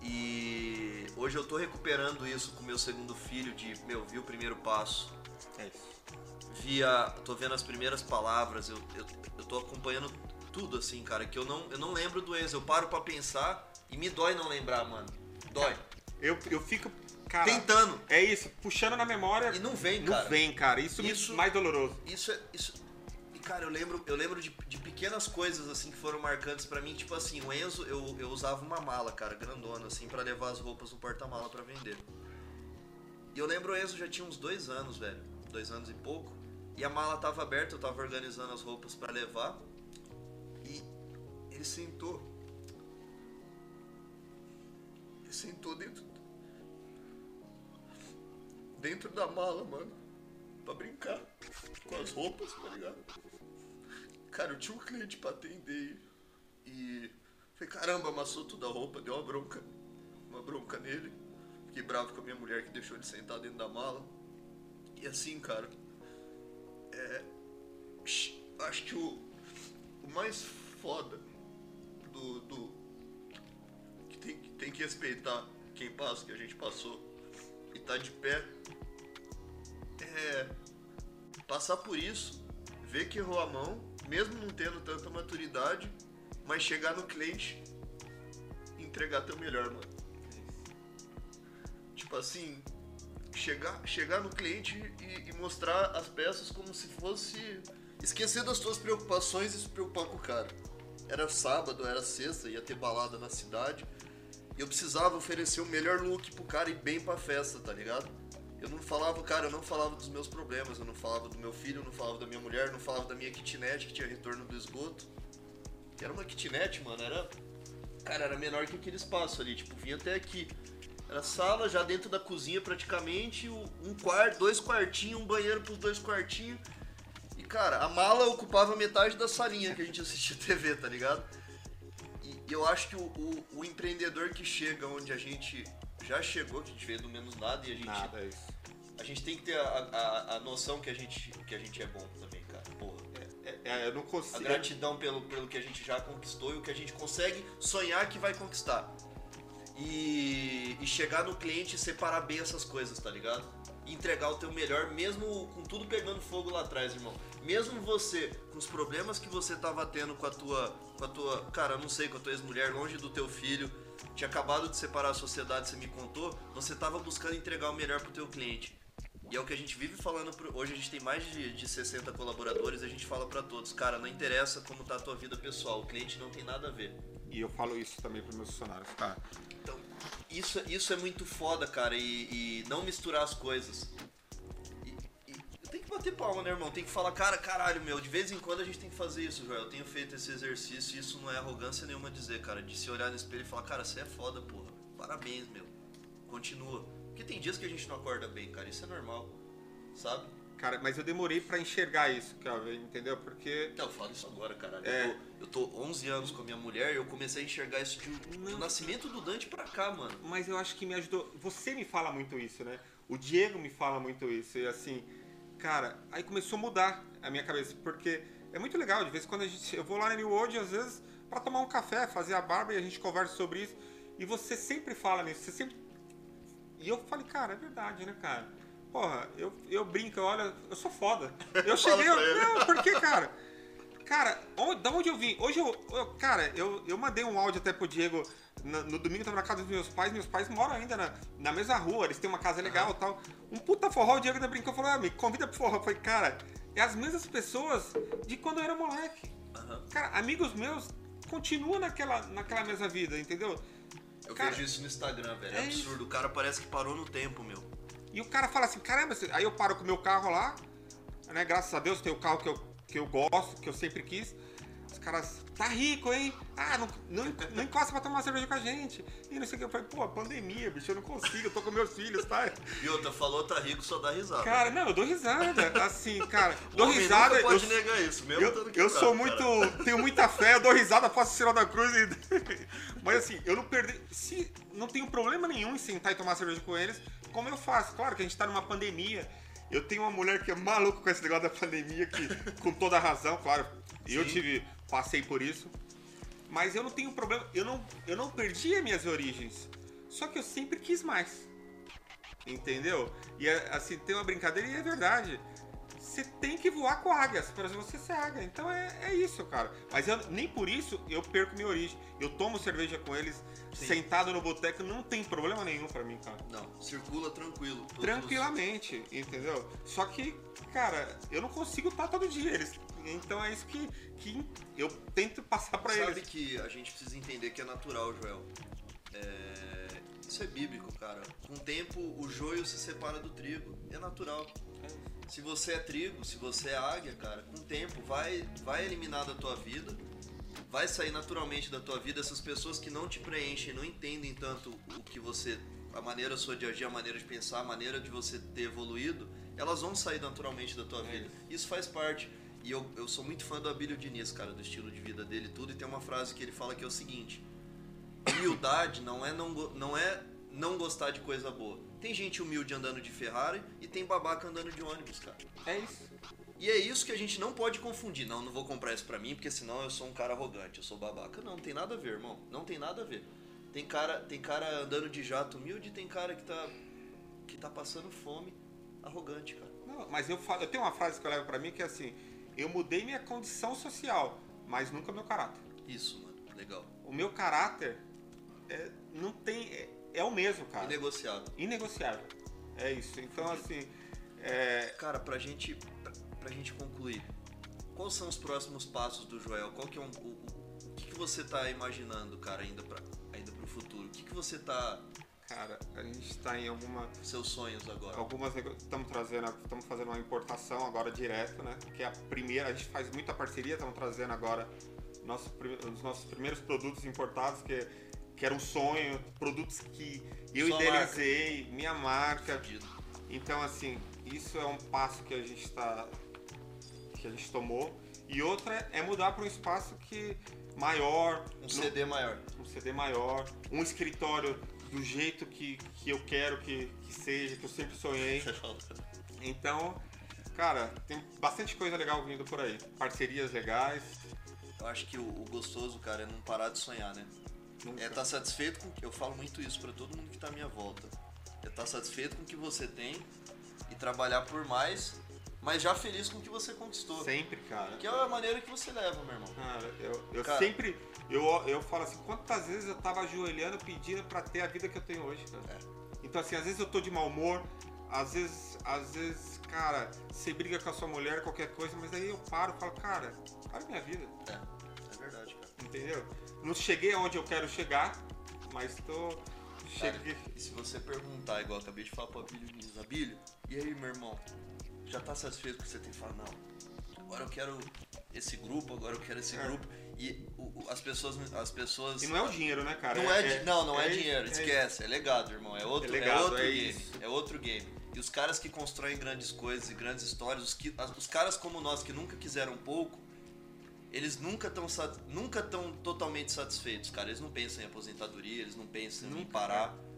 E hoje eu tô recuperando isso com meu segundo filho de, meu, vi o primeiro passo, É isso. vi a, tô vendo as primeiras palavras, eu, eu, eu tô acompanhando tudo assim, cara, que eu não, eu não lembro do Enzo, eu paro pra pensar e me dói não lembrar, mano. Dói. Eu, eu fico, cara. Tentando. É isso, puxando na memória. E não vem, não cara. vem, cara. Isso, Isso- é mais doloroso. Isso é. Isso... Cara, eu lembro, eu lembro de, de pequenas coisas assim que foram marcantes pra mim, tipo assim, o Enzo, eu, eu usava uma mala, cara, grandona, assim, pra levar as roupas no porta-mala pra vender. E eu lembro o Enzo já tinha uns dois anos, velho. Dois anos e pouco. E a mala tava aberta, eu tava organizando as roupas pra levar. E ele sentou. Ele sentou dentro. Dentro da mala, mano pra brincar com as roupas, tá ligado? Cara, eu tinha um cliente pra atender e falei, caramba, amassou toda a roupa, deu uma bronca, uma bronca nele. Fiquei bravo com a minha mulher que deixou ele sentar dentro da mala. E assim, cara, é. Acho que o, o mais foda do. do que tem, que tem que respeitar quem passa, que a gente passou, e tá de pé é passar por isso, ver que errou a mão, mesmo não tendo tanta maturidade, mas chegar no cliente e entregar teu melhor, mano. Tipo assim, chegar, chegar no cliente e, e mostrar as peças como se fosse esquecer das tuas preocupações e se preocupar com o cara. era sábado, era sexta, ia ter balada na cidade. E eu precisava oferecer o melhor look pro cara e bem pra festa, tá ligado? Eu não falava, cara, eu não falava dos meus problemas, eu não falava do meu filho, eu não falava da minha mulher, eu não falava da minha kitnet que tinha retorno do esgoto. Era uma kitnet, mano, era. Cara, era menor que aquele espaço ali, tipo, vinha até aqui. Era sala, já dentro da cozinha praticamente, um quarto, dois quartinhos, um banheiro pros dois quartinhos. E, cara, a mala ocupava metade da salinha que a gente assistia TV, tá ligado? E eu acho que o, o, o empreendedor que chega onde a gente já chegou, gente veio do menos nada e a gente. Nada, é isso. A gente tem que ter a, a, a noção que a, gente, que a gente é bom também, cara. Porra. É, é, eu não consigo. A gratidão pelo, pelo que a gente já conquistou e o que a gente consegue sonhar que vai conquistar. E, e chegar no cliente e separar bem essas coisas, tá ligado? E entregar o teu melhor, mesmo com tudo pegando fogo lá atrás, irmão. Mesmo você, com os problemas que você tava tendo com a tua. Com a tua. Cara, não sei, com a tua ex-mulher, longe do teu filho, tinha acabado de separar a sociedade, você me contou, você tava buscando entregar o melhor pro teu cliente. E é o que a gente vive falando. Pro... Hoje a gente tem mais de, de 60 colaboradores e a gente fala para todos, cara, não interessa como tá a tua vida pessoal, o cliente não tem nada a ver. E eu falo isso também para meus funcionários, tá? Então, isso, isso é muito foda, cara, e, e não misturar as coisas. Bater palma, né, irmão? Tem que falar, cara, caralho, meu, de vez em quando a gente tem que fazer isso, Joel. Eu tenho feito esse exercício e isso não é arrogância nenhuma dizer, cara, de se olhar no espelho e falar, cara, você é foda, porra. Parabéns, meu. Continua. Porque tem dias que a gente não acorda bem, cara, isso é normal, sabe? Cara, mas eu demorei para enxergar isso, cara, entendeu? Porque. Não, eu falo isso agora, caralho. É. Eu, tô, eu tô 11 anos com a minha mulher e eu comecei a enxergar isso de, do nascimento do Dante pra cá, mano. Mas eu acho que me ajudou. Você me fala muito isso, né? O Diego me fala muito isso. E assim, cara, aí começou a mudar a minha cabeça. Porque é muito legal, de vez em quando a gente. Eu vou lá na New World, às vezes, para tomar um café, fazer a barba e a gente conversa sobre isso. E você sempre fala nisso, você sempre. E eu falei, cara, é verdade, né, cara? Porra, eu, eu brinco, olha, eu sou foda. Eu cheguei. Eu, não, por que, cara? Cara, onde, da onde eu vim? Hoje eu, eu. cara, eu, eu mandei um áudio até pro Diego. No, no domingo eu tava na casa dos meus pais, meus pais moram ainda na, na mesma rua, eles têm uma casa legal e tal. Um puta forró, o Diego ainda brincou e falou: ah, me convida pro forró. Eu falei, cara, é as mesmas pessoas de quando eu era moleque. Uhum. Cara, amigos meus continuam naquela, naquela mesma vida, entendeu? Eu cara, vejo isso no Instagram, velho. É, é absurdo. Isso. O cara parece que parou no tempo, meu. E o cara fala assim, caramba, aí eu paro com o meu carro lá, né? Graças a Deus tem o carro que eu, que eu gosto, que eu sempre quis. Os caras, tá rico, hein? Ah, não, não, não encosta pra tomar cerveja com a gente. E não sei o que. Eu falei, pô, pandemia, bicho, eu não consigo, eu tô com meus filhos, tá? E outra, falou tá rico, só dá risada. Cara, não, eu dou risada. Assim, cara, dou risada. Nunca pode eu, negar isso, mesmo eu, eu sou muito. Cara. Tenho muita fé, eu dou risada, faço sinal da cruz e. Mas assim, eu não perdi. Se não tenho problema nenhum em sentar e tomar cerveja com eles, como eu faço? Claro que a gente tá numa pandemia. Eu tenho uma mulher que é maluca com esse negócio da pandemia, que com toda razão, claro. Sim. Eu tive, passei por isso. Mas eu não tenho problema, eu não, eu não perdi as minhas origens. Só que eu sempre quis mais. Entendeu? E assim, tem uma brincadeira e é verdade você tem que voar com águias para você ser águia. Então é, é isso, cara. Mas eu, nem por isso eu perco minha origem. Eu tomo cerveja com eles, Sim. sentado no boteco, não tem problema nenhum para mim, cara. Não, circula tranquilo. Tranquilamente, entendeu? Só que, cara, eu não consigo estar todo dia. Eles, então é isso que, que eu tento passar para eles. Sabe que a gente precisa entender que é natural, Joel. É... Isso é bíblico, cara. Com o tempo, o joio se separa do trigo. É natural. Se você é trigo, se você é águia, cara, com o tempo vai, vai eliminar da tua vida, vai sair naturalmente da tua vida essas pessoas que não te preenchem, não entendem tanto o que você, a maneira sua de agir, a maneira de pensar, a maneira de você ter evoluído, elas vão sair naturalmente da tua vida. Isso faz parte. E eu, eu sou muito fã do Abílio Diniz, cara, do estilo de vida dele tudo, e tem uma frase que ele fala que é o seguinte: humildade não é não, não é não gostar de coisa boa. Tem gente humilde andando de Ferrari e tem babaca andando de ônibus, cara. É isso. E é isso que a gente não pode confundir. Não, não vou comprar isso pra mim, porque senão eu sou um cara arrogante, eu sou babaca. Não, não tem nada a ver, irmão. Não tem nada a ver. Tem cara, tem cara andando de jato humilde e tem cara que tá, que tá passando fome arrogante, cara. Não, mas eu, falo, eu tenho uma frase que eu levo pra mim que é assim: eu mudei minha condição social, mas nunca meu caráter. Isso, mano. Legal. O meu caráter é, não tem. É, é o mesmo, cara. Inegociável. Inegociável. É isso. Então, assim. É... Cara, pra gente, pra, pra gente concluir, quais são os próximos passos do Joel? Qual que é um, o, o, que você tá imaginando, cara, ainda para ainda pro futuro? O que, que você tá Cara, a gente está em alguma seus sonhos agora? algumas estamos trazendo, estamos fazendo uma importação agora direto, né? Que é a primeira, a gente faz muita parceria, estamos trazendo agora nosso, os nossos primeiros produtos importados que que era um sonho, produtos que eu Sua idealizei, minha marca. Fudido. Então, assim, isso é um passo que a gente está. Que a gente tomou. E outra é mudar para um espaço que maior, Um no- CD maior. um CD maior, um escritório do jeito que, que eu quero que, que seja, que eu sempre sonhei. Então, cara, tem bastante coisa legal vindo por aí. Parcerias legais. Eu acho que o, o gostoso, cara, é não parar de sonhar, né? Nunca. É estar satisfeito com. Eu falo muito isso pra todo mundo que tá à minha volta. É estar satisfeito com o que você tem e trabalhar por mais, mas já feliz com o que você conquistou. Sempre, cara. Que é a maneira que você leva, meu irmão. Cara, eu, eu Cara. sempre. Eu, eu falo assim, quantas vezes eu tava ajoelhando pedindo pra ter a vida que eu tenho hoje, cara. Então assim, às vezes eu tô de mau humor, às vezes, às vezes, cara, você briga com a sua mulher, qualquer coisa, mas aí eu paro e falo, cara, olha a minha vida, É, é verdade, cara. entendeu? Não cheguei aonde eu quero chegar, mas tô. Cheguei. Cara, e se você perguntar, igual eu acabei de falar pro Abílio Abílio, e aí, meu irmão? Já tá satisfeito com o que você tem? Fala, não. Agora eu quero esse grupo, agora eu quero esse É. grupo. E o- as pessoas. As pessoas E não é o dinheiro, né, cara? Não é, di- não, não é, dinheiro, é- esquece, é legado, irmão. É outro, É é legado, outro é game. isso. É outro game. E os caras que constroem grandes coisas e grandes histórias, os, que, os caras como nós que nunca quiseram pouco, eles nunca estão nunca tão totalmente satisfeitos, cara. Eles não pensam em aposentadoria, eles não pensam em Nunca, parar. E,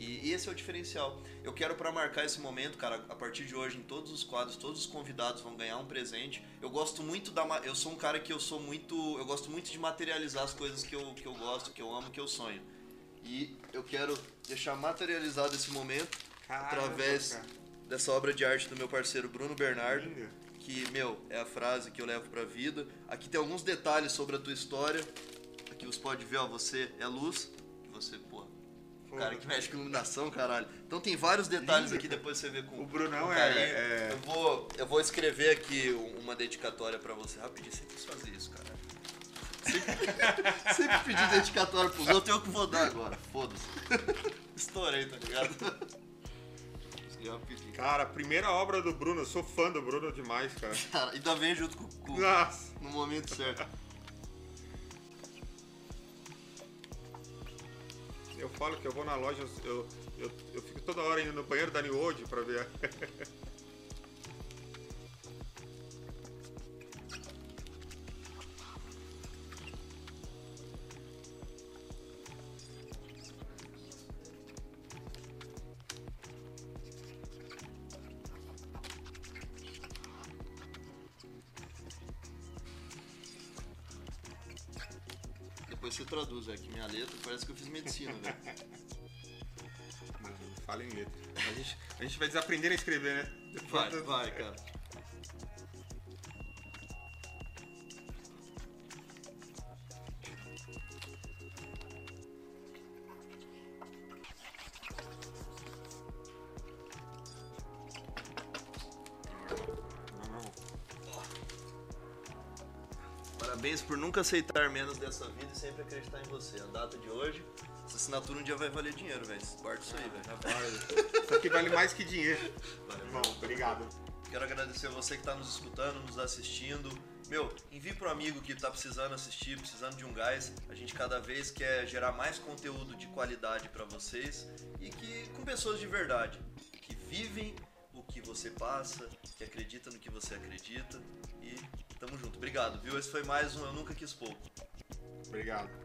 e esse é o diferencial. Eu quero pra marcar esse momento, cara, a partir de hoje em todos os quadros, todos os convidados vão ganhar um presente. Eu gosto muito da eu sou um cara que eu sou muito, eu gosto muito de materializar as coisas que eu, que eu gosto, que eu amo, que eu sonho. E eu quero deixar materializado esse momento Caramba, através cara. dessa obra de arte do meu parceiro Bruno Bernardo, que, meu, é a frase que eu levo pra vida. Aqui tem alguns detalhes sobre a tua história. Aqui você pode ver, ó, você é luz, o cara que mexe com iluminação, caralho. Então tem vários detalhes aqui, depois você vê com O Brunão com é- é- Eu, vou, eu vou escrever aqui um- uma dedicatória pra você. Rapidinho, sempre quis fazer isso, cara. Sempre, sempre pedi dedicatória pros outros, eu que vou dar agora. Foda-se. Estourei, tá ligado? Cara, primeira obra do Bruno, eu sou fã do Bruno demais, cara. Cara, ainda vem junto com, com Nossa. no momento certo. Eu falo que eu vou na loja, eu, eu, eu fico toda hora indo no banheiro da New Old pra ver. Depois você traduz, é que minha letra parece que eu fiz medicina, velho. Fala em letra. A gente, a gente vai desaprender a escrever, né? Depois Vai, vai, cara. Nunca aceitar menos dessa vida e sempre acreditar em você. A data de hoje, essa assinatura um dia vai valer dinheiro, velho. Guarda isso aí, velho. Isso aqui vale mais que dinheiro. Valeu. Irmão, obrigado. Quero agradecer a você que está nos escutando, nos assistindo. Meu, envie pro amigo que está precisando assistir, precisando de um gás. A gente cada vez quer gerar mais conteúdo de qualidade para vocês e que com pessoas de verdade, que vivem o que você passa, que acreditam no que você acredita tamo junto. Obrigado, viu? Esse foi mais um Eu Nunca Quis Pouco. Obrigado.